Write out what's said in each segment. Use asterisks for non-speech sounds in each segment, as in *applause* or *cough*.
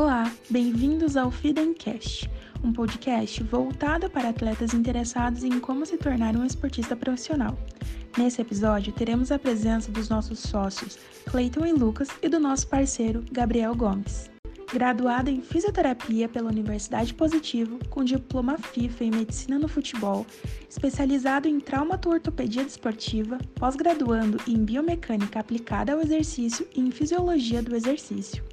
Olá, bem-vindos ao Fidencast, um podcast voltado para atletas interessados em como se tornar um esportista profissional. Nesse episódio, teremos a presença dos nossos sócios, Cleiton e Lucas, e do nosso parceiro, Gabriel Gomes. Graduado em fisioterapia pela Universidade Positivo, com diploma FIFA em medicina no futebol, especializado em traumato-ortopedia desportiva, pós-graduando em biomecânica aplicada ao exercício e em fisiologia do exercício.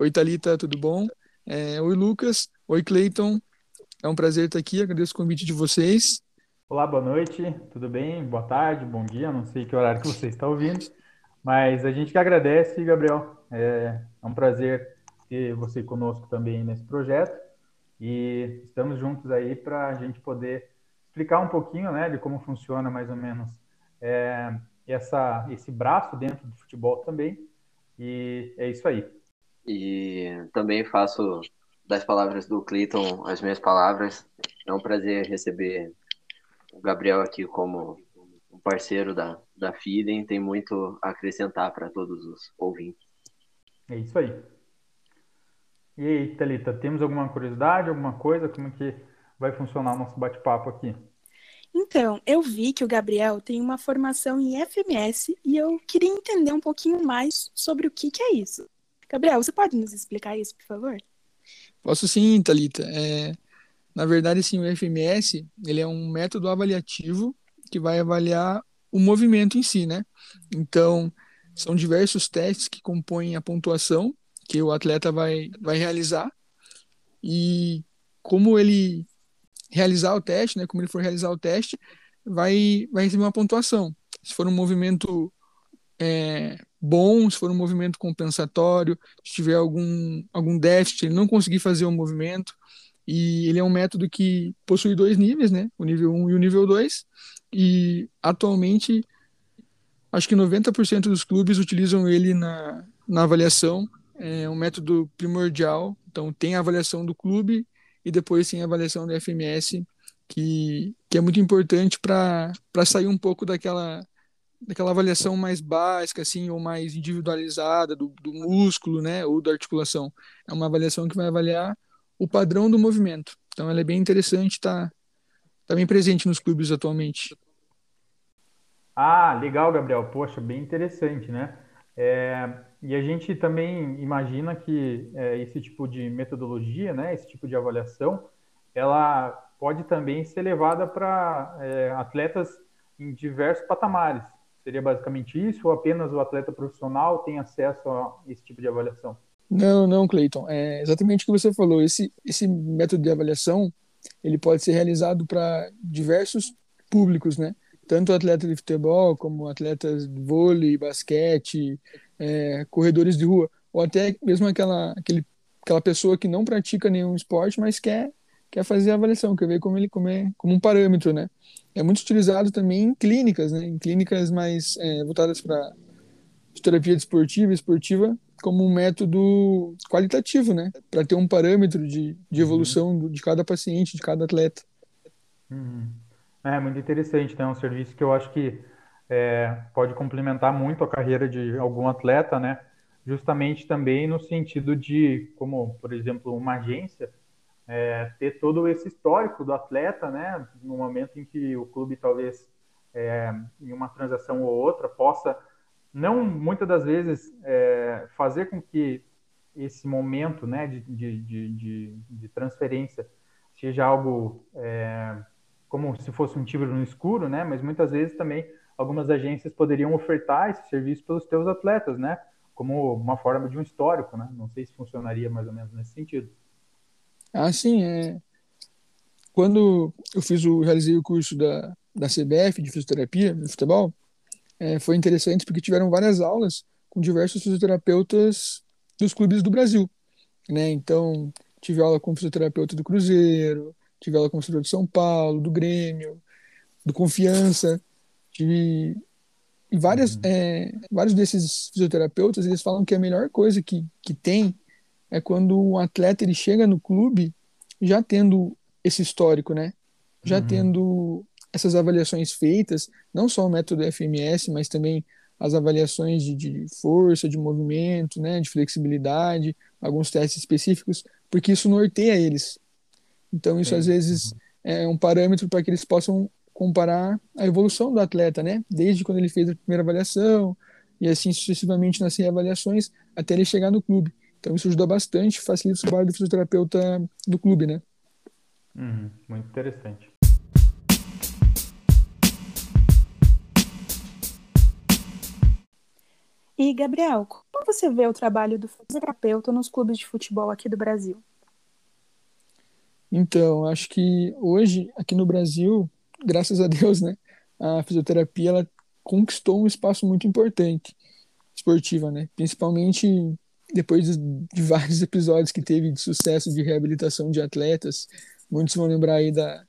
Oi, Thalita, tudo bom? É, oi, Lucas. Oi, Cleiton. É um prazer estar aqui, agradeço o convite de vocês. Olá, boa noite, tudo bem? Boa tarde, bom dia, não sei que horário que você está ouvindo, mas a gente que agradece, Gabriel. É, é um prazer ter você conosco também nesse projeto e estamos juntos aí para a gente poder explicar um pouquinho né, de como funciona mais ou menos é, essa, esse braço dentro do futebol também. E é isso aí. E também faço das palavras do Clayton as minhas palavras. É um prazer receber o Gabriel aqui como um parceiro da, da Feeding. Tem muito a acrescentar para todos os ouvintes. É isso aí. E aí, Thalita, temos alguma curiosidade, alguma coisa? Como é que vai funcionar o nosso bate-papo aqui? Então, eu vi que o Gabriel tem uma formação em FMS e eu queria entender um pouquinho mais sobre o que, que é isso. Gabriel, você pode nos explicar isso, por favor? Posso sim, Thalita. É, na verdade, sim, o FMS ele é um método avaliativo que vai avaliar o movimento em si, né? Então, são diversos testes que compõem a pontuação que o atleta vai, vai realizar e como ele realizar o teste, né? Como ele for realizar o teste, vai, vai receber uma pontuação. Se for um movimento é, bom, se for um movimento compensatório, se tiver algum, algum déficit, ele não conseguir fazer o movimento. E ele é um método que possui dois níveis, né? O nível 1 e o nível 2. E atualmente, acho que 90% dos clubes utilizam ele na, na avaliação. É um método primordial. Então, tem a avaliação do clube e depois tem a avaliação do FMS, que, que é muito importante para sair um pouco daquela daquela avaliação mais básica, assim, ou mais individualizada do, do músculo, né, ou da articulação. É uma avaliação que vai avaliar o padrão do movimento. Então, ela é bem interessante, está tá bem presente nos clubes atualmente. Ah, legal, Gabriel. Poxa, bem interessante, né? É, e a gente também imagina que é, esse tipo de metodologia, né, esse tipo de avaliação, ela pode também ser levada para é, atletas em diversos patamares. Seria basicamente isso ou apenas o atleta profissional tem acesso a esse tipo de avaliação? Não, não, Cleiton. É exatamente o que você falou. Esse, esse método de avaliação ele pode ser realizado para diversos públicos, né? Tanto atleta de futebol como atletas de vôlei, basquete, é, corredores de rua, ou até mesmo aquela, aquele, aquela pessoa que não pratica nenhum esporte, mas quer quer fazer a avaliação, quer ver como ele como, é, como um parâmetro, né? É muito utilizado também em clínicas, né? Em clínicas mais é, voltadas para terapia desportiva, esportiva, como um método qualitativo, né? Para ter um parâmetro de, de uhum. evolução uhum. de cada paciente, de cada atleta. Uhum. É muito interessante, né? É um serviço que eu acho que é, pode complementar muito a carreira de algum atleta, né? Justamente também no sentido de, como, por exemplo, uma agência é, ter todo esse histórico do atleta, né, no momento em que o clube talvez é, em uma transação ou outra possa não muitas das vezes é, fazer com que esse momento, né, de, de, de, de transferência seja algo é, como se fosse um tiro no escuro, né, mas muitas vezes também algumas agências poderiam ofertar esse serviço pelos seus atletas, né, como uma forma de um histórico, né, não sei se funcionaria mais ou menos nesse sentido. Ah, sim, é. Quando eu fiz o, realizei o curso da, da CBF de fisioterapia no futebol, é, foi interessante porque tiveram várias aulas com diversos fisioterapeutas dos clubes do Brasil, né? Então, tive aula com fisioterapeuta do Cruzeiro, tive aula com fisioterapeuta de São Paulo, do Grêmio, do Confiança, tive e várias, uhum. é, vários desses fisioterapeutas eles falam que a melhor coisa que, que tem é quando o atleta ele chega no clube já tendo esse histórico, né? Já Uhum. tendo essas avaliações feitas, não só o método FMS, mas também as avaliações de, de força, de movimento, né, de flexibilidade, alguns testes específicos, porque isso norteia eles. Então, isso Sim. às vezes é um parâmetro para que eles possam comparar a evolução do atleta, né? Desde quando ele fez a primeira avaliação e assim sucessivamente nas reavaliações até ele chegar no clube. Então, isso ajuda bastante, facilita o trabalho do fisioterapeuta do clube, né? Uhum. Muito interessante. E, Gabriel, como você vê o trabalho do fisioterapeuta nos clubes de futebol aqui do Brasil? Então, acho que hoje, aqui no Brasil, graças a Deus, né, a fisioterapia ela conquistou um espaço muito importante esportiva, né? Principalmente depois de, vários *laughs* episódios que teve de sucesso de reabilitação de atletas. Muitos vão lembrar aí da,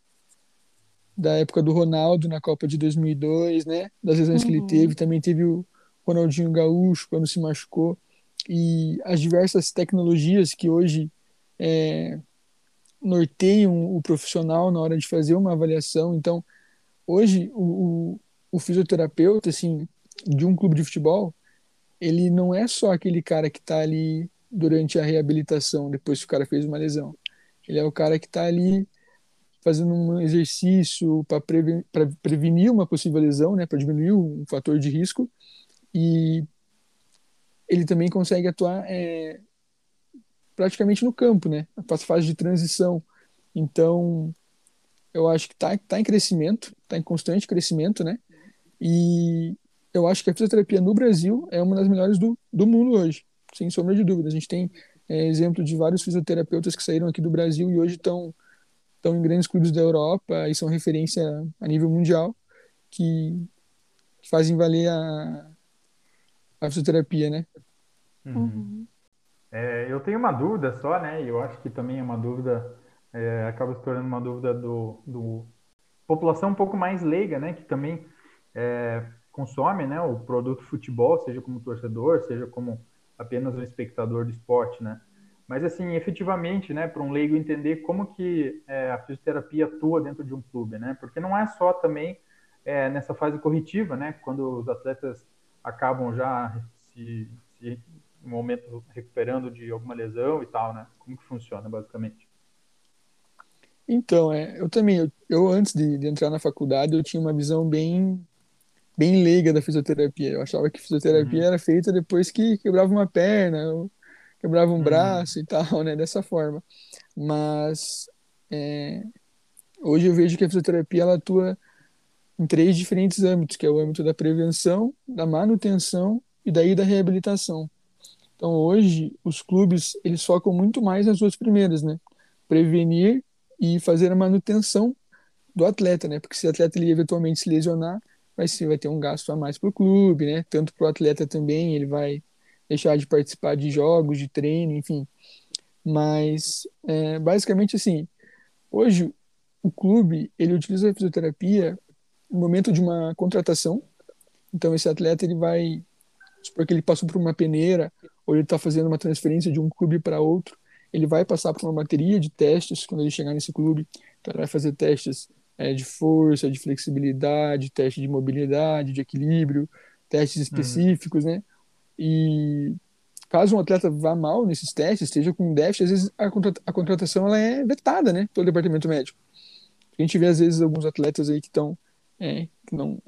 da época do Ronaldo na Copa de 2002, né? Das lesões que ele Uhum. teve. Também teve o Ronaldinho Gaúcho quando se machucou. E as diversas tecnologias que hoje é, norteiam o profissional na hora de fazer uma avaliação. Então, hoje, o, o, o fisioterapeuta, assim, de um clube de futebol, ele não é só aquele cara que está ali durante a reabilitação, depois que o cara fez uma lesão. Ele é o cara que está ali fazendo um exercício para preven prevenir uma possível lesão, né, para diminuir um fator de risco, e ele também consegue atuar é, praticamente no campo, né, na fase de transição. Então, eu acho que está tá em crescimento, está em constante crescimento, né, e eu acho que a fisioterapia no Brasil é uma das melhores do, do mundo hoje, sem sombra de dúvida. A gente tem é, exemplo de vários fisioterapeutas que saíram aqui do Brasil e hoje estão estão em grandes clubes da Europa e são referência a nível mundial que, que fazem valer a, a fisioterapia, né? Uhum. É, eu tenho uma dúvida só, né? E eu acho que também é uma dúvida, é, acaba se tornando uma dúvida do, do população um pouco mais leiga, né? Que também é, consome, né? O produto futebol, seja como torcedor, seja como apenas um espectador do esporte, né? Mas assim, efetivamente, né? Para um leigo entender como que é, a fisioterapia atua dentro de um clube, né? Porque não é só também é, nessa fase corretiva, né? Quando os atletas acabam já se, se no momento recuperando de alguma lesão e tal, né? Como que funciona, basicamente? Então, é, eu também, eu, eu antes de, de, entrar na faculdade, eu tinha uma visão bem, bem leiga da fisioterapia. Eu achava que fisioterapia uhum. era feita depois que quebrava uma perna, quebrava um uhum. braço e tal, né? Dessa forma. Mas é, hoje eu vejo que a fisioterapia ela atua em três diferentes âmbitos, que é o âmbito da prevenção, da manutenção e daí da reabilitação. Então hoje os clubes eles focam muito mais nas duas primeiras, né? Prevenir e fazer a manutenção do atleta, né? Porque se o atleta ele eventualmente se lesionar, vai ser vai ter um gasto a mais para o clube, né? Tanto para o atleta também, ele vai deixar de participar de jogos, de treino, enfim. Mas é, basicamente assim, hoje o clube ele utiliza a fisioterapia no momento de uma contratação. Então esse atleta ele vai supor que ele passou por uma peneira ou ele está fazendo uma transferência de um clube para outro, ele vai passar por uma bateria de testes quando ele chegar nesse clube. Então, ele vai fazer testes é, de força, de flexibilidade, teste de mobilidade, de equilíbrio, testes específicos, uhum. né? E caso um atleta vá mal nesses testes, esteja com déficit, às vezes a, contrata a contratação ela é vetada, né, pelo departamento médico. A gente vê às vezes alguns atletas aí que estão é, que não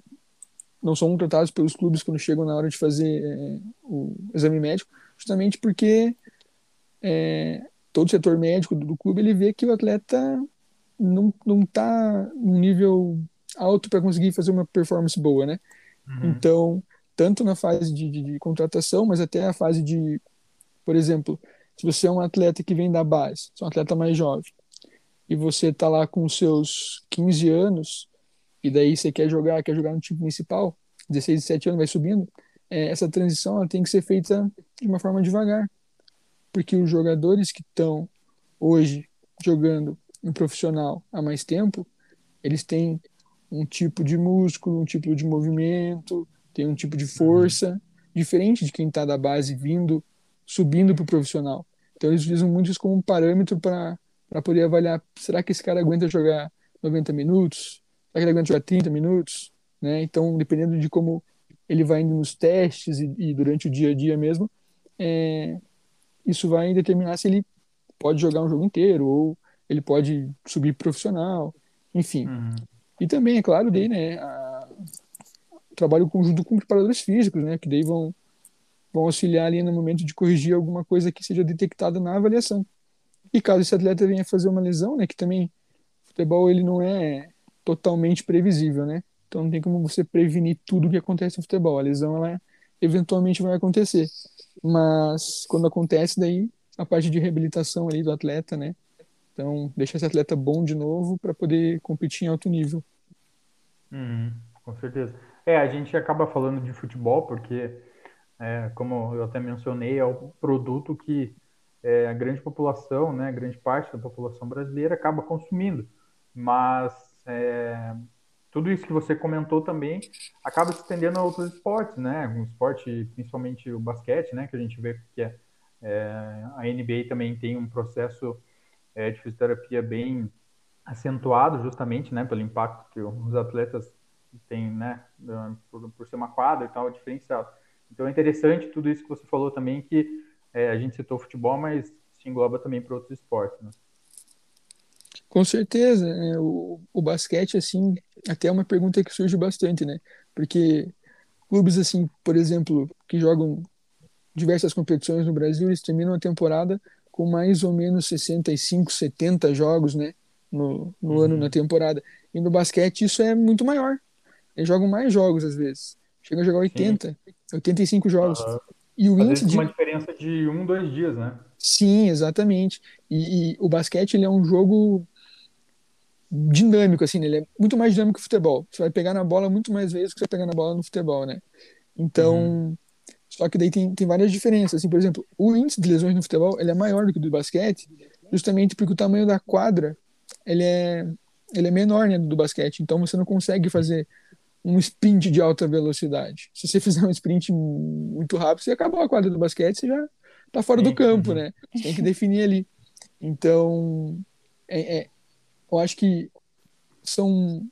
não são tratados pelos clubes quando chegam na hora de fazer é, o exame médico, justamente porque é, todo o setor médico do, do, clube ele vê que o atleta não não está num nível alto para conseguir fazer uma performance boa, né? Uhum. Então, tanto na fase de, de, de, contratação, mas até a fase de, por exemplo, se você é um atleta que vem da base, é um atleta mais jovem, e você está lá com seus 15 anos, e daí você quer jogar, quer jogar no time principal, 16, 17 anos, vai subindo, é, essa transição ela tem que ser feita de uma forma devagar. Porque os jogadores que estão hoje jogando em profissional há mais tempo, eles têm um tipo de músculo, um tipo de movimento, tem um tipo de força diferente de quem está da base vindo, subindo para o profissional. Então eles utilizam muito isso como um parâmetro para para poder avaliar, será que esse cara aguenta jogar 90 minutos? Será que ele aguenta jogar 30 minutos? Né? Então, dependendo de como ele vai indo nos testes e, e durante o dia a dia mesmo, é, isso vai determinar se ele pode jogar um jogo inteiro ou ele pode subir profissional, enfim. Uhum. E também, é claro, daí, né, a, trabalho conjunto com preparadores físicos, né, que daí vão, vão auxiliar ali no momento de corrigir alguma coisa que seja detectada na avaliação. E caso esse atleta venha fazer uma lesão, né, que também futebol ele não é totalmente previsível, né? Então não tem como você prevenir tudo o que acontece no futebol. A lesão ela eventualmente vai acontecer, mas quando acontece daí a parte de reabilitação ali do atleta, né? Então deixa esse atleta bom de novo para poder competir em alto nível. Uhum, com certeza. É, a gente acaba falando de futebol porque, é, como eu até mencionei, é o produto que é, a grande população, né, grande parte da população brasileira acaba consumindo. Mas é, tudo isso que você comentou também acaba se estendendo a outros esportes, né? Um esporte, principalmente o basquete, né? Que a gente vê que é, é a NBA também tem um processo é, de fisioterapia bem acentuado, justamente, né? Pelo impacto que os atletas têm, né? Por, por ser uma quadra e tal, diferenciado. Então é interessante tudo isso que você falou também que é, a gente citou futebol, mas se engloba também para outros esportes, né? Com certeza, é, o, o basquete, assim, até é uma pergunta que surge bastante, né? Porque clubes, assim, por exemplo, que jogam diversas competições no Brasil, eles terminam a temporada com mais ou menos 65, 70 jogos, né? No, no uhum. ano, na temporada. E no basquete isso é muito maior. Eles jogam mais jogos, às vezes. Chega a jogar 80, Sim. 85 jogos. Uhum. E o Às índice de... uma diferença de um, dois dias, né? Sim, exatamente. E, e, o basquete ele é um jogo dinâmico, assim, né? ele é muito mais dinâmico que o futebol. Você vai pegar na bola muito mais vezes que você pegar na bola no futebol, né? Então, uhum. Só que daí tem, tem várias diferenças. Assim, por exemplo, o índice de lesões no futebol ele é maior do que o do basquete, justamente porque o tamanho da quadra ele é, ele é menor né, do basquete. Então você não consegue fazer um sprint de alta velocidade. Se você *laughs* fizer um sprint muito rápido, você acabou a quadra do basquete, você já está fora Sim. do campo, uhum. né? Você tem que *laughs* definir ali. Então, é, é, eu acho que são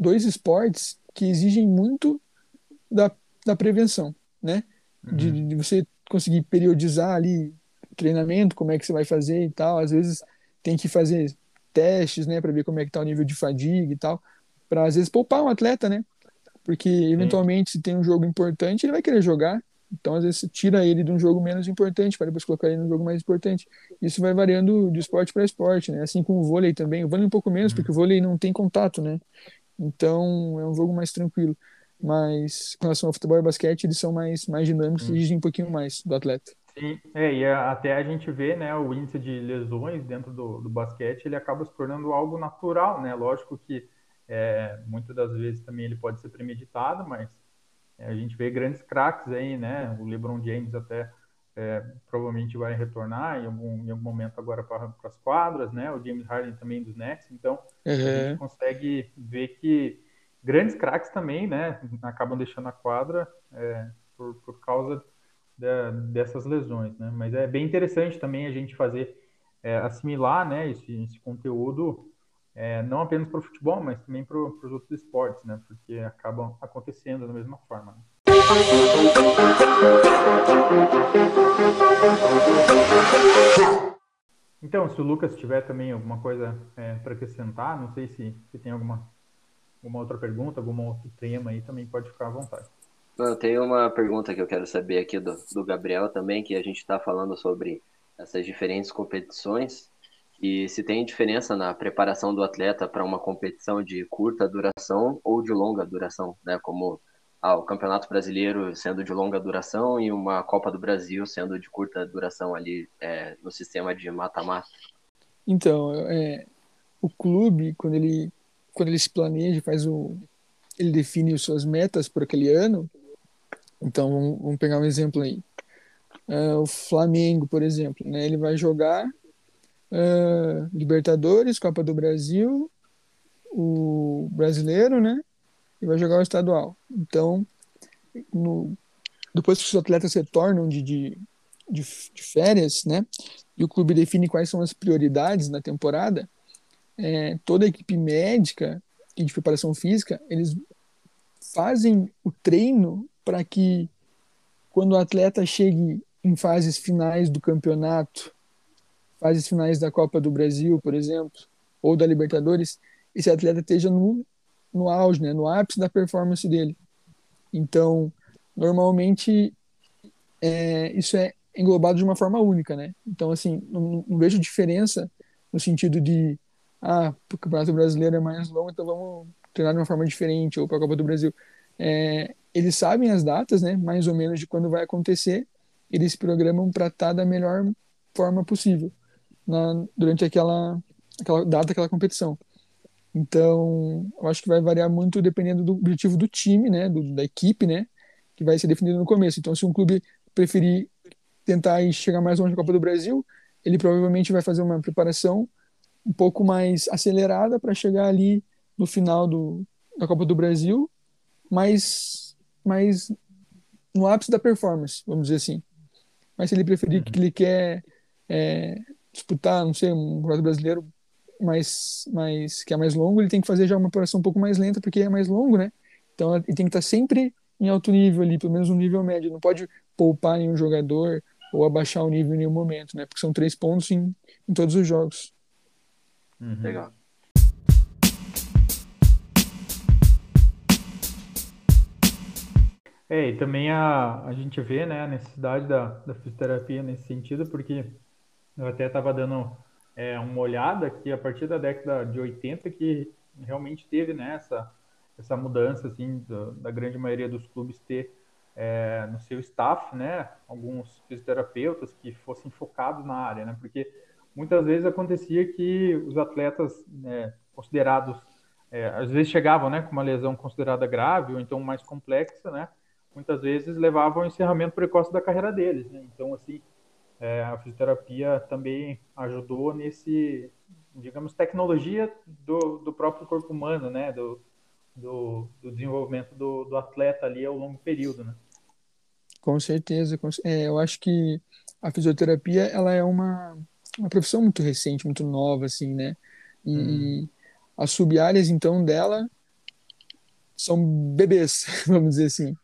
dois esportes que exigem muito da, da prevenção, né? Uhum. De, de, você conseguir periodizar ali treinamento, como é que você vai fazer e tal. Às vezes tem que fazer testes, né, para ver como é que tá o nível de fadiga e tal, para às vezes poupar um atleta, né? porque eventualmente se tem um jogo importante ele vai querer jogar então às vezes você tira ele de um jogo menos importante para depois colocar ele num jogo mais importante isso vai variando de esporte para esporte né assim como o vôlei também o vôlei um pouco menos uhum. porque o vôlei não tem contato né então é um jogo mais tranquilo mas com relação ao futebol e basquete eles são mais mais dinâmicos e exigem um pouquinho mais do atleta Sim, é, e até a gente vê, né, o índice de lesões dentro do, do basquete, ele acaba se tornando algo natural, né, lógico que é, muitas das vezes também ele pode ser premeditado, mas é, a gente vê grandes craques aí, né? O LeBron James até é, provavelmente vai retornar em algum, em algum momento agora para as quadras, né? O James Harden também dos Nets. Então, uhum. a gente consegue ver que grandes craques também, né? Acabam deixando a quadra é, por, por causa de, dessas lesões, né? Mas é bem interessante também a gente fazer é, assimilar, né? Esse, esse conteúdo é, não apenas para o futebol, mas também para os outros esportes, né? Porque acabam acontecendo da mesma forma. Né? Então, se o Lucas tiver também alguma coisa é, para acrescentar, não sei se, se tem alguma, alguma outra pergunta, algum outro tema aí, também pode ficar à vontade. Eu tenho uma pergunta que eu quero saber aqui do, do Gabriel também, que a gente está falando sobre essas diferentes competições e se tem diferença na preparação do atleta para uma competição de curta duração ou de longa duração, né? Como ah, o Campeonato Brasileiro sendo de longa duração e uma Copa do Brasil sendo de curta duração ali é, no sistema de mata-mata. Então, é, o clube quando ele quando ele se planeja, faz o ele define as suas metas por aquele ano. Então, vamos, vamos pegar um exemplo aí. É, o Flamengo, por exemplo, né? Ele vai jogar uh, Libertadores, Copa do Brasil, o brasileiro, né? E vai jogar o estadual. Então, no, depois que os atletas retornam de, de, de, de férias, né? e o clube define quais são as prioridades na temporada, é, toda a equipe médica e de preparação física, eles fazem o treino para que quando o atleta chegue em fases finais do campeonato, fases finais da Copa do Brasil, por exemplo, ou da Libertadores, esse atleta esteja no, no auge, né, no ápice da performance dele. Então, normalmente, é, isso é englobado de uma forma única, né? Então, assim, não, não vejo diferença no sentido de, ah, o Campeonato Brasileiro é mais longo, então vamos treinar de uma forma diferente, ou para a Copa do Brasil. É, eles sabem as datas, né, mais ou menos de quando vai acontecer, eles se programam para estar tá da melhor forma possível na, durante aquela, aquela data, aquela competição. Então, eu acho que vai variar muito dependendo do objetivo do time, né, do, da equipe, né, que vai ser definido no começo. Então, se um clube preferir tentar chegar mais longe na Copa do Brasil, ele provavelmente vai fazer uma preparação um pouco mais acelerada para chegar ali no final do, da Copa do Brasil, mas, mas no ápice da performance, vamos dizer assim. Mas se ele preferir uhum. que ele quer é, disputar, não sei, um campeonato brasileiro mais, mais, que é mais longo, ele tem que fazer já uma preparação um pouco mais lenta, porque é mais longo, né? Então ele tem que estar sempre em alto nível ali, pelo menos um nível médio. Não pode poupar nenhum jogador ou abaixar o nível em nenhum momento, né? Porque são três pontos em, em todos os jogos. Uhum. Legal. É, e também a, a gente vê né, a necessidade da, da fisioterapia nesse sentido, porque eu até estava dando é, uma olhada que a partir da década de 80 que realmente teve né, essa, essa mudança assim, da, da grande maioria dos clubes ter é, no seu staff né, alguns fisioterapeutas que fossem focados na área, né, porque muitas vezes acontecia que os atletas né, considerados, é, às vezes chegavam né, com uma lesão considerada grave ou então mais complexa, né, muitas vezes levavam ao encerramento precoce da carreira deles. Né? Então, assim, é, a fisioterapia também ajudou nesse, digamos, tecnologia do, do próprio corpo humano, né? Do, do, do desenvolvimento do, do, atleta ali ao longo período, né? Com certeza. Com, é, eu acho que a fisioterapia, ela é uma, uma profissão muito recente, muito nova, assim, né? E hum. as sub-áreas, então, dela são bebês, *laughs* vamos dizer assim.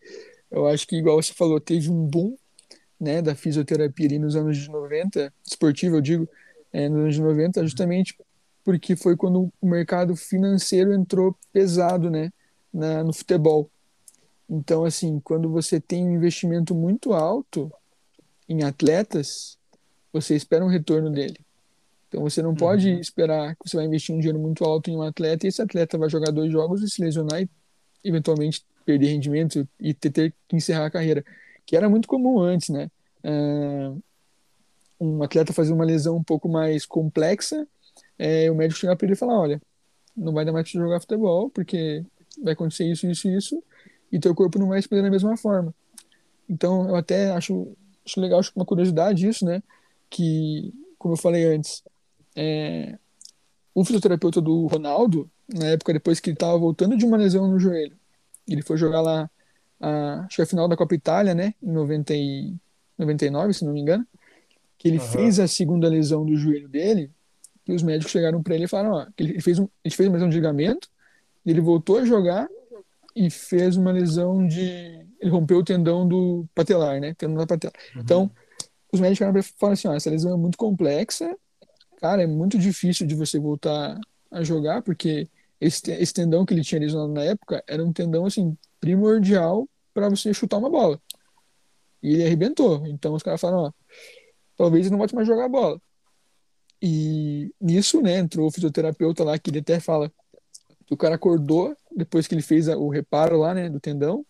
Eu acho que, igual você falou, teve um boom né, da fisioterapia ali nos anos de 90, esportivo eu digo, é, nos anos de 90, justamente porque foi quando o mercado financeiro entrou pesado, né, na, no futebol. Então, assim, quando você tem um investimento muito alto em atletas, você espera um retorno dele. Então, você não uhum. pode esperar que você vai investir um dinheiro muito alto em um atleta e esse atleta vai jogar dois jogos e se lesionar e eventualmente perder rendimento e ter, ter que encerrar a carreira que era muito comum antes, né? Uh, um atleta fazer uma lesão um pouco mais complexa, é, o médico chegar para ele e falar, olha, não vai dar mais para jogar futebol, porque vai acontecer isso, isso isso, e teu corpo não vai responder da mesma forma. Então, eu até acho, acho legal, acho uma curiosidade isso, né? Que, como eu falei antes, é, o fisioterapeuta do Ronaldo, na época depois que ele estava voltando de uma lesão no joelho, ele foi jogar lá a, acho que a final da Copa Itália, né, em 90 e, 99, se não me engano, que ele uhum. fez a segunda lesão do joelho dele, e os médicos chegaram para ele e falaram, ó, que ele fez um, ele fez uma lesão de ligamento, ele voltou a jogar e fez uma lesão de, ele rompeu o tendão do patelar, né, tendão da patela. Uhum. Então, os médicos chegaram falaram assim, ó, essa lesão é muito complexa, cara, é muito difícil de você voltar a jogar, porque esse, esse tendão que ele tinha lesionado na época era um tendão, assim, primordial para você chutar uma bola. E ele arrebentou. Então os caras falaram, ó, talvez ele não volte mais jogar a bola. E nisso, né, entrou o fisioterapeuta lá, que ele até fala que o cara acordou, depois que ele fez o reparo lá, né, do tendão,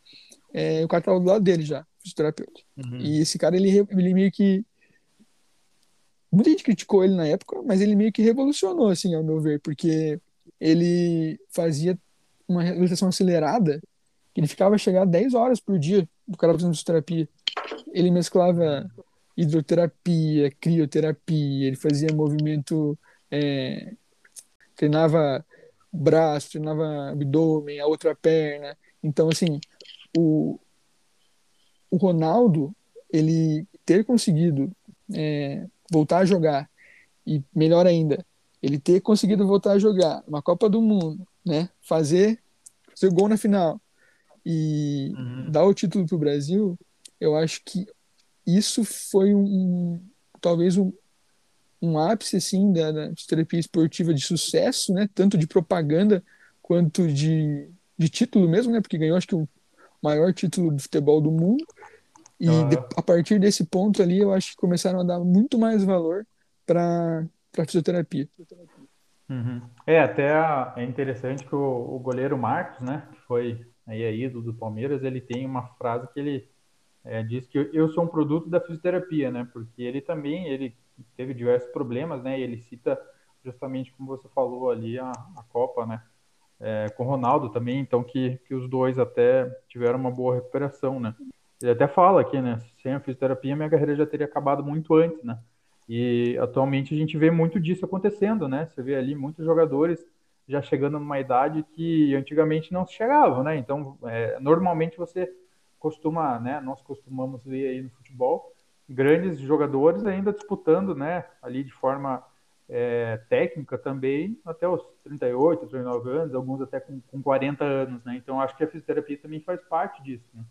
é, o cara tava do lado dele já, fisioterapeuta. Uhum. E esse cara, ele, ele meio que muita gente criticou ele na época, mas ele meio que revolucionou, assim, ao meu ver, porque ele fazia uma reabilitação acelerada ele ficava a chegar a 10 horas por dia do cara fazendo fisioterapia. Ele mesclava hidroterapia, crioterapia, ele fazia movimento, é, treinava braço, treinava abdômen, a outra perna. Então, assim, o, o Ronaldo, ele ter conseguido é, voltar a jogar e melhor ainda, ele ter conseguido voltar a jogar uma Copa do Mundo, né? Fazer seu gol na final e uhum. dar o título para o Brasil, eu acho que isso foi um, talvez um, um ápice assim da, da terapia esportiva de sucesso, né? Tanto de propaganda quanto de, de título mesmo, né? Porque ganhou acho que o maior título de futebol do mundo. E uhum. de, a partir desse ponto ali, eu acho que começaram a dar muito mais valor para a fisioterapia. Uhum. É, até é interessante que o, o, goleiro Marcos, né, que foi aí a ídolo do Palmeiras, ele tem uma frase que ele é, diz que eu sou um produto da fisioterapia, né, porque ele também, ele teve diversos problemas, né, e ele cita justamente como você falou ali a, a Copa, né, é, com o Ronaldo também, então que, que os dois até tiveram uma boa recuperação, né. Ele até fala aqui, né, sem a fisioterapia minha carreira já teria acabado muito antes, né, e atualmente a gente vê muito disso acontecendo, né? Você vê ali muitos jogadores já chegando numa idade que antigamente não se chegava, né? Então, é, normalmente você costuma, né? Nós costumamos ver aí no futebol grandes jogadores ainda disputando, né? Ali de forma é, técnica também até os 38, 39 anos, alguns até com, com 40 anos, né? Então, acho que a fisioterapia também faz parte disso, né?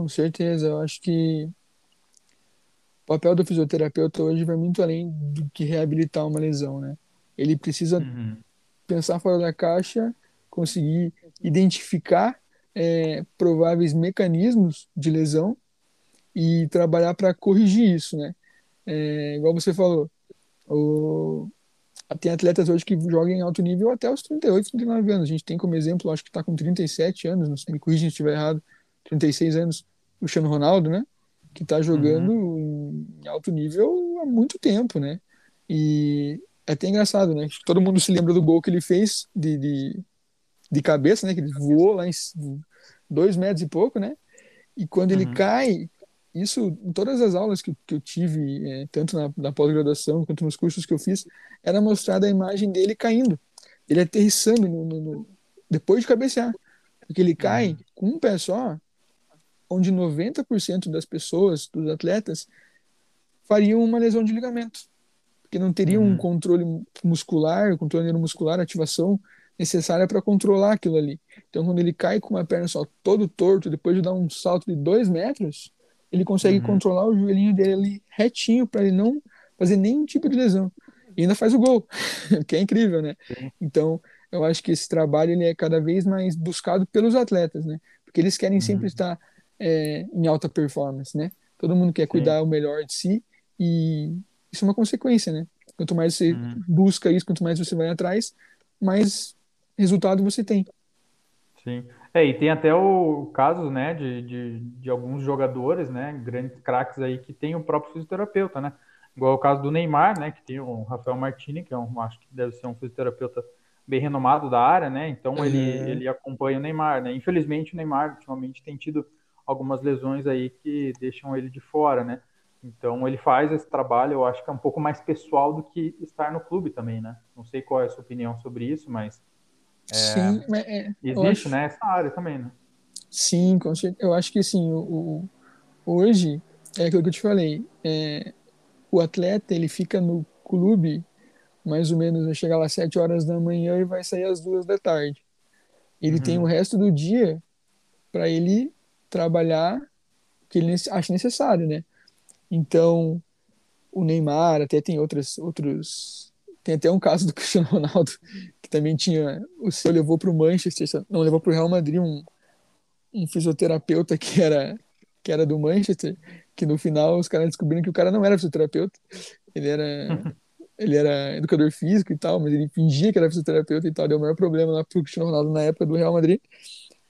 Com certeza, eu acho que o papel do fisioterapeuta hoje vai muito além do que reabilitar uma lesão, né? Ele precisa uhum. pensar fora da caixa, conseguir identificar é, prováveis mecanismos de lesão e trabalhar para corrigir isso, né? É, igual você falou, o, tem atletas hoje que jogam em alto nível até os 38, 39 anos. A gente tem como exemplo, acho que está com 37 anos, não me corrija se estiver errado, 36 anos, Cristiano Ronaldo, né? que está jogando uhum. em alto nível há muito tempo, né? E é até engraçado, né? Todo mundo se lembra do gol que ele fez de, de, de cabeça, né? Que ele voou lá em dois metros e pouco, né? E quando uhum. ele cai, isso em todas as aulas que, que eu tive, é, tanto na, na pós-graduação quanto nos cursos que eu fiz, era mostrada a imagem dele caindo, ele aterrissando no, no, no, depois de cabecear, porque ele cai uhum. com um pé só, onde 90% das pessoas, dos atletas, fariam uma lesão de ligamento, porque não teriam uhum. um controle muscular, controle neuromuscular, ativação necessária para controlar aquilo ali. Então, quando ele cai com uma perna só todo torto, depois de dar um salto de dois metros, ele consegue uhum. controlar o joelhinho dele ali retinho para ele não fazer nenhum tipo de lesão. E ainda faz o gol, *laughs* que é incrível, né? Sim. Então, eu acho que esse trabalho ele é cada vez mais buscado pelos atletas, né? Porque eles querem uhum. sempre estar é, em alta performance, né? Todo mundo quer Sim. cuidar o melhor de si e isso é uma consequência, né? Quanto mais você uhum. busca isso, quanto mais você vai atrás, mais resultado você tem. Sim. É, e tem até o caso, né, de, de, de alguns jogadores, né, grandes craques aí que tem o próprio fisioterapeuta, né? Igual o caso do Neymar, né, que tem o Rafael Martini, que é um, acho que deve ser um fisioterapeuta bem renomado da área, né? Então uhum. ele, ele acompanha o Neymar, né? Infelizmente o Neymar ultimamente tem tido algumas lesões aí que deixam ele de fora, né? Então ele faz esse trabalho, eu acho que é um pouco mais pessoal do que estar no clube também, né? Não sei qual é a sua opinião sobre isso, mas é, Sim, é, existe, acho... né? Essa área também, né? Sim, com certeza. Eu acho que assim, o, o, hoje é aquilo que eu te falei. É, o atleta ele fica no clube mais ou menos, vai chegar lá às 7 horas da manhã e vai sair às duas da tarde. Ele uhum. tem o resto do dia para ele trabalhar o que ele acha necessário, né? Então, o Neymar, até tem outras, outros. Tem até um caso do *laughs* Cristiano Ronaldo, que também tinha. O seu levou para o Manchester, não, levou para o Real Madrid um, um fisioterapeuta que era, que era do Manchester, que no final os caras descobriram que o cara não era fisioterapeuta, ele era. *laughs* ele era educador físico e tal, mas ele fingia que era fisioterapeuta e tal, deu o maior problema lá pro Cristiano Ronaldo na época do Real Madrid.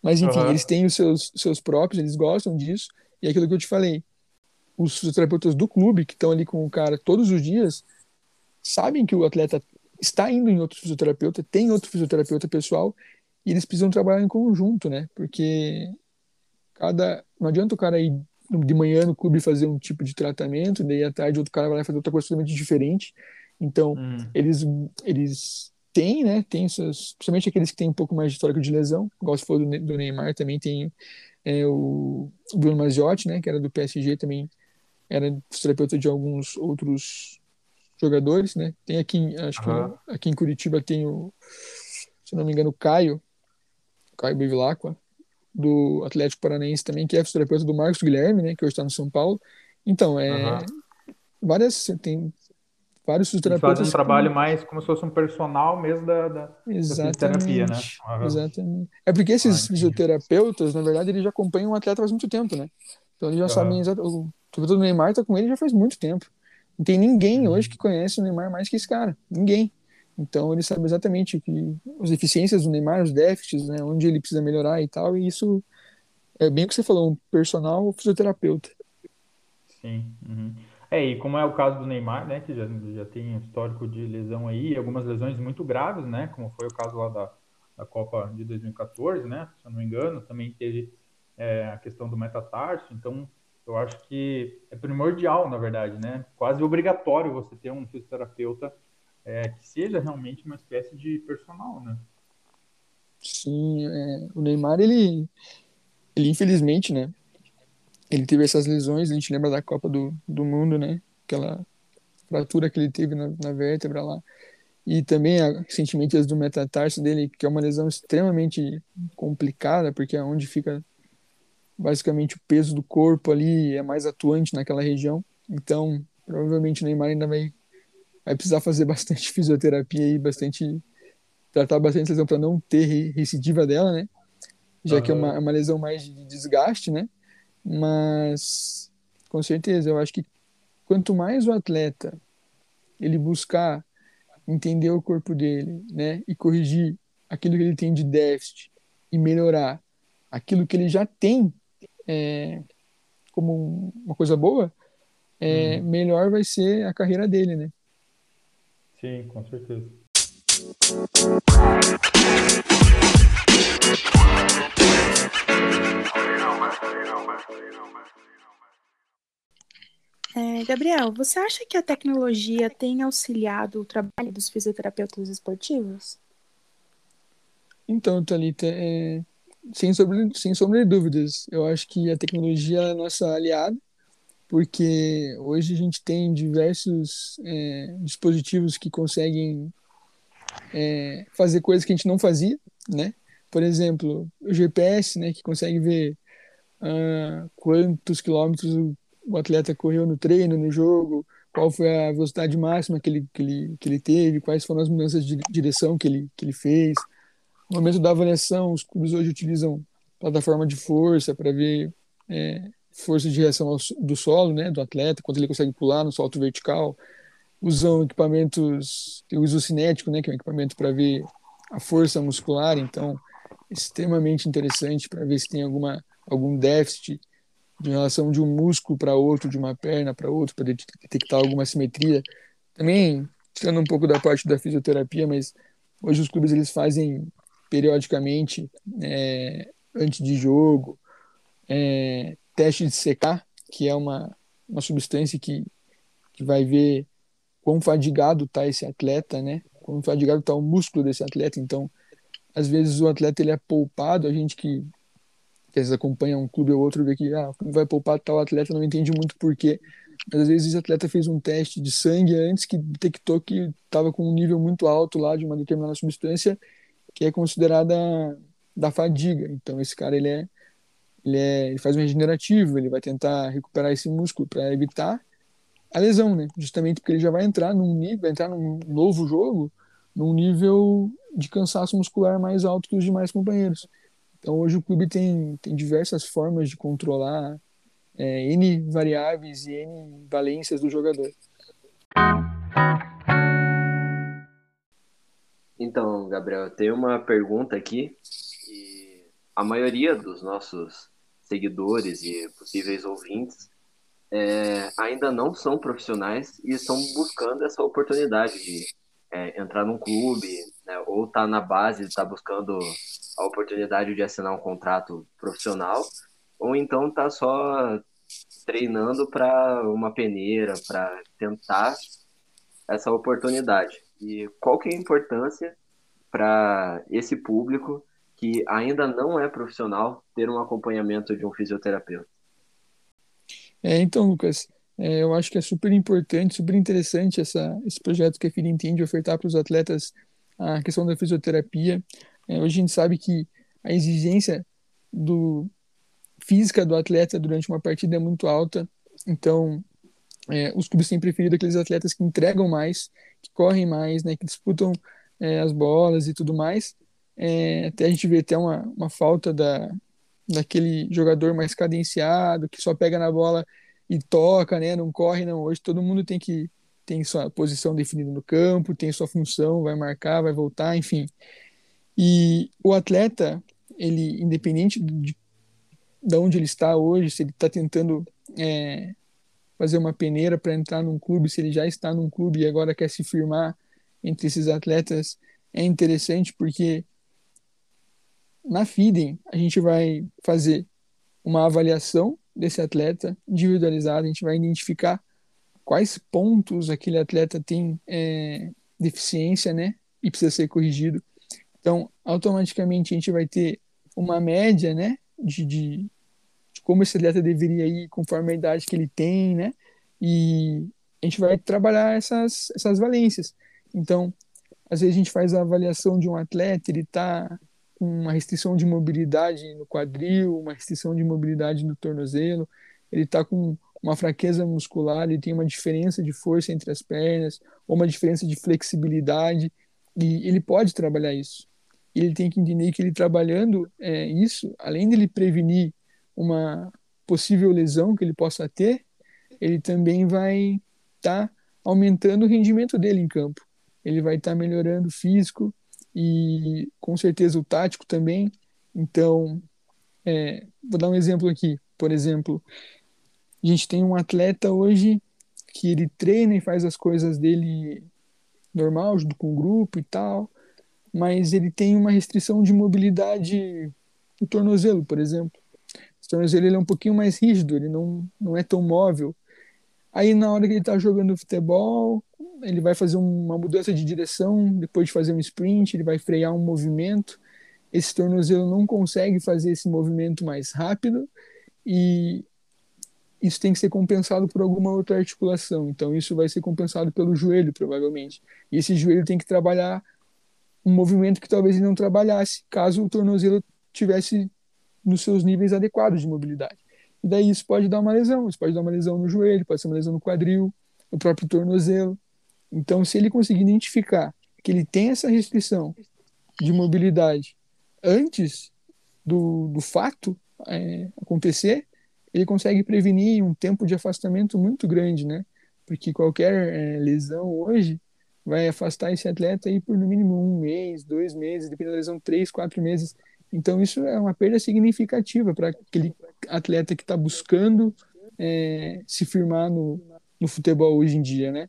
Mas, enfim, uhum. eles têm os seus, seus próprios, eles gostam disso. E é aquilo que eu te falei, os fisioterapeutas do clube, que estão ali com o cara todos os dias, sabem que o atleta está indo em outro fisioterapeuta, tem outro fisioterapeuta pessoal, e eles precisam trabalhar em conjunto, né? Porque cada não adianta o cara ir de manhã no clube fazer um tipo de tratamento, daí à tarde outro cara vai lá fazer outra coisa totalmente diferente. Então, hum. eles eles tem, né? Tem seus, principalmente aqueles que têm um pouco mais de histórico de lesão, igual se for do, do Neymar, também tem é, o, Bruno Maziotti, né? Que era do PSG também era fisioterapeuta de alguns outros jogadores, né? Tem aqui, acho Aham. que aqui em Curitiba tem o, se não me engano, o Caio, Caio Bevilacqua, do Atlético Paranaense também, que é fisioterapeuta do Marcos Guilherme, né? Que hoje está no São Paulo. Então, é Aham. várias, tem vários Eles fisioterapeutas. fazem um trabalho mais como se fosse um personal mesmo da, da, fisioterapia, né? Exatamente. Exatamente. É porque esses Ah, fisioterapeutas, na verdade, eles já acompanham o atleta faz muito tempo, né? Então eles já Aham. sabem exatamente. O Neymar tá com ele já faz muito tempo. Não tem ninguém Uhum. hoje que conhece o Neymar mais que esse cara. Ninguém. Então ele sabe exatamente que, as deficiências do Neymar, os déficits, né? Onde ele precisa melhorar e tal. E isso é bem o que você falou, um personal fisioterapeuta. Sim. uhum. É, e como é o caso do Neymar, né, que já, já tem histórico de lesão aí, algumas lesões muito graves, né, como foi o caso lá da, da Copa de 2014, né, se eu não me engano, também teve é, a questão do metatarso, então eu acho que é primordial, na verdade, né, quase obrigatório você ter um fisioterapeuta é, que seja realmente uma espécie de personal, né. Sim, é, o Neymar, ele, ele infelizmente, né? Ele teve essas lesões, a gente lembra da Copa do, do Mundo, né? Aquela fratura que ele teve na, na vértebra lá. E também, a, recentemente, as do metatarso dele, que é uma lesão extremamente complicada, porque é onde fica basicamente o peso do corpo ali, é mais atuante naquela região. Então, provavelmente o Neymar ainda vai, vai precisar fazer *laughs* bastante fisioterapia e bastante tratar bastante lesão para não ter re- recidiva dela, né? Já que é uma, é uma lesão mais de desgaste, né? Mas com certeza, eu acho que quanto mais o atleta ele buscar entender o corpo dele, né, e corrigir aquilo que ele tem de déficit e melhorar aquilo que ele já tem é, como um- uma coisa boa, é, Uhum. melhor vai ser a carreira dele, né? Sim, com certeza. É, Gabriel, você acha que a tecnologia tem auxiliado o trabalho dos fisioterapeutas esportivos? Então, Thalita, é, sem, sombra, sem sombra de dúvidas, eu acho que a tecnologia é a nossa aliada, porque hoje a gente tem diversos é, dispositivos que conseguem é, fazer coisas que a gente não fazia, né? Por exemplo, o GPS, né, que consegue ver ah, quantos quilômetros o, o atleta correu no treino, no jogo, qual foi a velocidade máxima que ele, que ele, que ele teve, quais foram as mudanças de direção que ele, que ele fez. No momento da avaliação, os clubes hoje utilizam plataforma de força para ver é, força de reação ao, do solo, né, do atleta, quanto ele consegue pular no salto vertical. Usam equipamentos, tem o isocinético, né, que é um equipamento para ver a força muscular, então extremamente interessante para ver se tem alguma algum déficit de relação de um músculo para outro, de uma perna para outro, para detectar alguma simetria. Também tirando um pouco da parte da fisioterapia, mas hoje os clubes eles fazem periodicamente é, antes de jogo é, teste de secar, que é uma, uma substância que, que vai ver quão fadigado está esse atleta, né? Quão fadigado está o músculo desse atleta. Então, às vezes o atleta ele é poupado, a gente que, que às vezes acompanha um clube ou outro vê que ah, vai poupar tal atleta, não entende muito porquê. Mas às vezes esse atleta fez um teste de sangue antes que detectou que estava com um nível muito alto lá de uma determinada substância que é considerada da fadiga. Então esse cara ele é ele, é, ele faz um regenerativo, ele vai tentar recuperar esse músculo para evitar a lesão, né? Justamente porque ele já vai entrar num nível, vai entrar num novo jogo, num nível de cansaço muscular mais alto que os demais companheiros. Então hoje o clube tem, tem diversas formas de controlar é, N variáveis e N valências do jogador. Então, Gabriel, tenho uma pergunta aqui que a maioria dos nossos seguidores e possíveis ouvintes é, ainda não são profissionais e estão buscando essa oportunidade de é, entrar num clube né, ou tá na base, estar tá buscando a oportunidade de assinar um contrato profissional ou então está só treinando para uma peneira, para tentar essa oportunidade. E qual que é a importância para esse público que ainda não é profissional ter um acompanhamento de um fisioterapeuta? É, então, Lucas, É, eu acho que é super importante, super interessante essa, esse projeto que a FIDA entende ofertar para os atletas a questão da fisioterapia. É, hoje a gente sabe que a exigência do física do atleta durante uma partida é muito alta, então é, os clubes têm preferido aqueles atletas que entregam mais, que correm mais, né, que disputam é, as bolas e tudo mais. É, até a gente vê até uma, uma falta da, daquele jogador mais cadenciado, que só pega na bola e toca, né, não corre, não. Hoje todo mundo tem que tem sua posição definida no campo, tem sua função, vai marcar, vai voltar, enfim. E o atleta, ele, independente de, de onde ele está hoje, se ele está tentando é, fazer uma peneira para entrar num clube, se ele já está num clube e agora quer se firmar entre esses atletas, é interessante porque na FIDEM a gente vai fazer uma avaliação desse atleta individualizada, a gente vai identificar quais pontos aquele atleta tem é, deficiência, né, e precisa ser corrigido. Então, automaticamente a gente vai ter uma média, né, de, de de como esse atleta deveria ir conforme a idade que ele tem, né? E a gente vai trabalhar essas, essas valências. Então, às vezes a gente faz a avaliação de um atleta, ele está uma restrição de mobilidade no quadril, uma restrição de mobilidade no tornozelo, ele está com uma fraqueza muscular, ele tem uma diferença de força entre as pernas, ou uma diferença de flexibilidade, e ele pode trabalhar isso. Ele tem que entender que ele trabalhando é, isso, além de ele prevenir uma possível lesão que ele possa ter, ele também vai estar tá aumentando o rendimento dele em campo. Ele vai estar tá melhorando o físico e com certeza o tático também. Então, é, vou dar um exemplo aqui. Por exemplo, a gente tem um atleta hoje que ele treina e faz as coisas dele normal, junto com o grupo e tal, mas ele tem uma restrição de mobilidade no tornozelo, por exemplo tornozelo ele é um pouquinho mais rígido, ele não, não é tão móvel. Aí na hora que ele está jogando futebol, ele vai fazer uma mudança de direção, depois de fazer um sprint, ele vai frear um movimento. Esse tornozelo não consegue fazer esse movimento mais rápido e isso tem que ser compensado por alguma outra articulação. Então isso vai ser compensado pelo joelho, provavelmente. E esse joelho tem que trabalhar um movimento que talvez ele não trabalhasse, caso o tornozelo tivesse nos seus níveis adequados de mobilidade. E daí isso pode dar uma lesão, isso pode dar uma lesão no joelho, pode ser uma lesão no quadril, no próprio tornozelo. Então, se ele conseguir identificar que ele tem essa restrição de mobilidade antes do, do fato é, acontecer, ele consegue prevenir um tempo de afastamento muito grande, né? Porque qualquer é, lesão hoje vai afastar esse atleta aí por no mínimo um mês, dois meses, dependendo da lesão, três, quatro meses. Então, isso é uma perda significativa para aquele atleta que está buscando é, se firmar no, no futebol hoje em dia, né?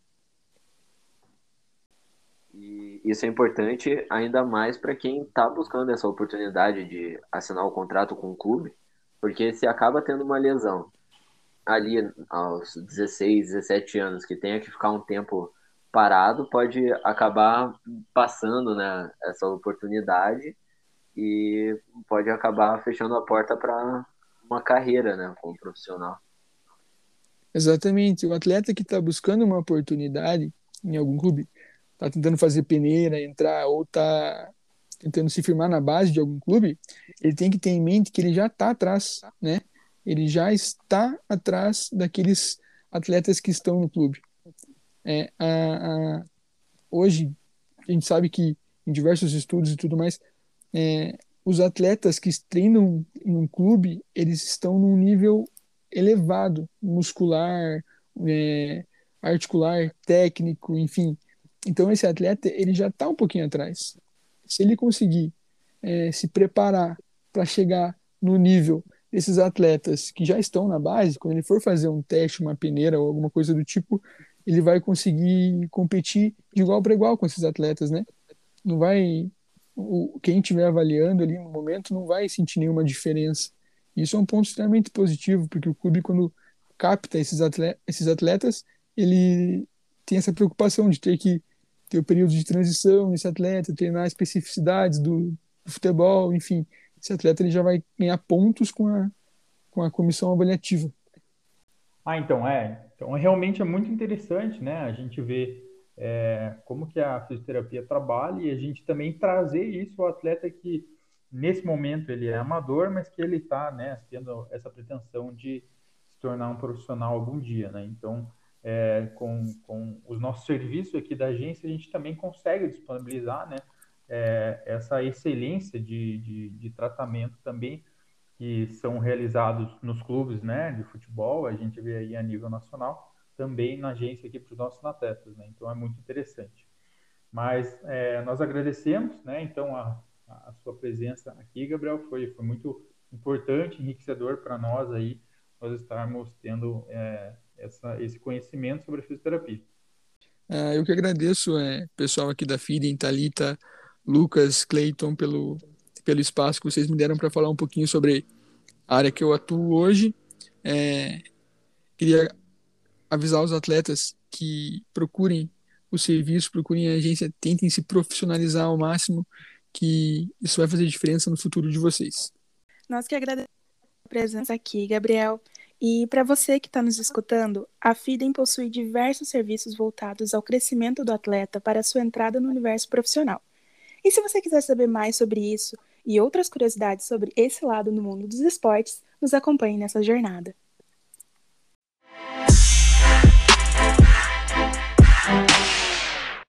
Isso é importante ainda mais para quem está buscando essa oportunidade de assinar o contrato com o clube, porque se acaba tendo uma lesão ali aos 16, 17 anos, que tenha que ficar um tempo parado, pode acabar passando né, essa oportunidade e pode acabar fechando a porta para uma carreira, né, como profissional. Exatamente. O atleta que está buscando uma oportunidade em algum clube, está tentando fazer peneira, entrar ou está tentando se firmar na base de algum clube, ele tem que ter em mente que ele já está atrás, né? Ele já está atrás daqueles atletas que estão no clube. É, a, a, hoje a gente sabe que em diversos estudos e tudo mais é, os atletas que treinam em um clube, eles estão num nível elevado, muscular, é, articular, técnico, enfim. Então esse atleta ele já está um pouquinho atrás. Se ele conseguir é, se preparar para chegar no nível desses atletas que já estão na base, quando ele for fazer um teste, uma peneira ou alguma coisa do tipo, ele vai conseguir competir de igual para igual com esses atletas, né? Não vai o, quem estiver avaliando ali no momento não vai sentir nenhuma diferença. Isso é um ponto extremamente positivo, porque o clube, quando capta esses atletas, esses atletas ele tem essa preocupação de ter que ter o período de transição nesse atleta, treinar especificidades do, do futebol, enfim. Esse atleta ele já vai ganhar pontos com a, com a comissão avaliativa. Ah, então, é. Então, realmente é muito interessante, né? A gente vê é, como que a fisioterapia trabalha e a gente também trazer isso ao atleta que, nesse momento, ele é amador, mas que ele está, né, tendo essa pretensão de se tornar um profissional algum dia, né? Então, é, com, com os nossos serviços aqui da agência, a gente também consegue disponibilizar, né, é, essa excelência de, de, de tratamento também que são realizados nos clubes né, de futebol, a gente vê aí a nível nacional, também na agência aqui para os nossos atletas, né? Então é muito interessante. Mas é, nós agradecemos, né? Então a, a sua presença aqui, Gabriel, foi, foi muito importante, enriquecedor para nós aí, nós estarmos tendo é, essa, esse conhecimento sobre a fisioterapia. Ah, eu que agradeço, é, pessoal aqui da FIDEM, Talita, Lucas, Clayton, pelo, pelo espaço que vocês me deram para falar um pouquinho sobre a área que eu atuo hoje. É, queria avisar os atletas que procurem o serviço, procurem a agência, tentem se profissionalizar ao máximo, que isso vai fazer diferença no futuro de vocês. Nós que agradecemos a presença aqui, Gabriel. E para você que está nos escutando, a FIDEM possui diversos serviços voltados ao crescimento do atleta para sua entrada no universo profissional. E se você quiser saber mais sobre isso, e outras curiosidades sobre esse lado no mundo dos esportes, nos acompanhe nessa jornada.